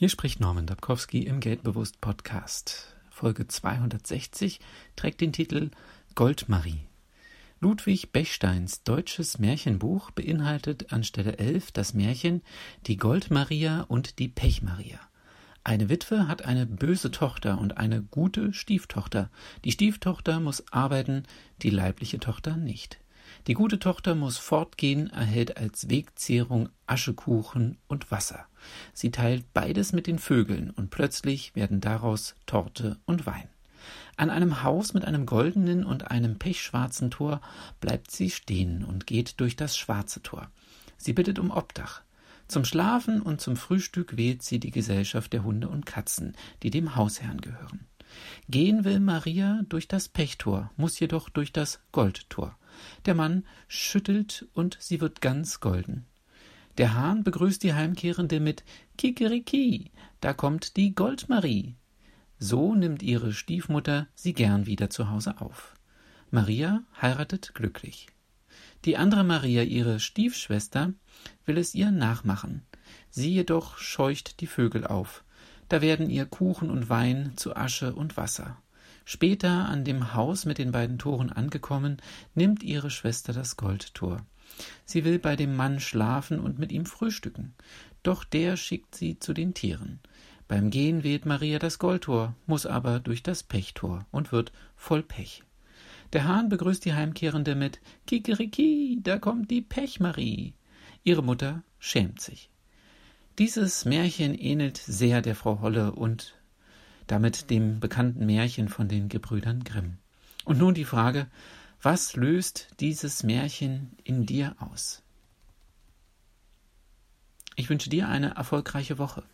Hier spricht Norman Dabkowski im Geldbewusst Podcast. Folge 260 trägt den Titel Goldmarie. Ludwig Bechsteins deutsches Märchenbuch beinhaltet an Stelle 11 das Märchen Die Goldmaria und die Pechmaria. Eine Witwe hat eine böse Tochter und eine gute Stieftochter. Die Stieftochter muss arbeiten, die leibliche Tochter nicht. Die gute Tochter muss fortgehen, erhält als Wegzehrung Aschekuchen und Wasser. Sie teilt beides mit den Vögeln, und plötzlich werden daraus Torte und Wein. An einem Haus mit einem goldenen und einem pechschwarzen Tor bleibt sie stehen und geht durch das schwarze Tor. Sie bittet um Obdach. Zum Schlafen und zum Frühstück wählt sie die Gesellschaft der Hunde und Katzen, die dem Hausherrn gehören. Gehen will Maria durch das Pechtor, muss jedoch durch das Goldtor. Der Mann schüttelt und sie wird ganz golden. Der Hahn begrüßt die Heimkehrende mit Kikeriki, da kommt die Goldmarie. So nimmt ihre Stiefmutter sie gern wieder zu Hause auf. Maria heiratet glücklich. Die andere Maria, ihre Stiefschwester, will es ihr nachmachen. Sie jedoch scheucht die Vögel auf. Da werden ihr Kuchen und Wein zu Asche und Wasser. Später, an dem Haus mit den beiden Toren angekommen, nimmt ihre Schwester das Goldtor. Sie will bei dem Mann schlafen und mit ihm frühstücken. Doch der schickt sie zu den Tieren. Beim Gehen wählt Maria das Goldtor, muss aber durch das Pechtor und wird voll Pech. Der Hahn begrüßt die Heimkehrende mit Kikeriki, da kommt die Pechmarie. Ihre Mutter schämt sich. Dieses Märchen ähnelt sehr der Frau Holle und damit dem bekannten Märchen von den Gebrüdern Grimm. Und nun die Frage, was löst dieses Märchen in dir aus? Ich wünsche dir eine erfolgreiche Woche.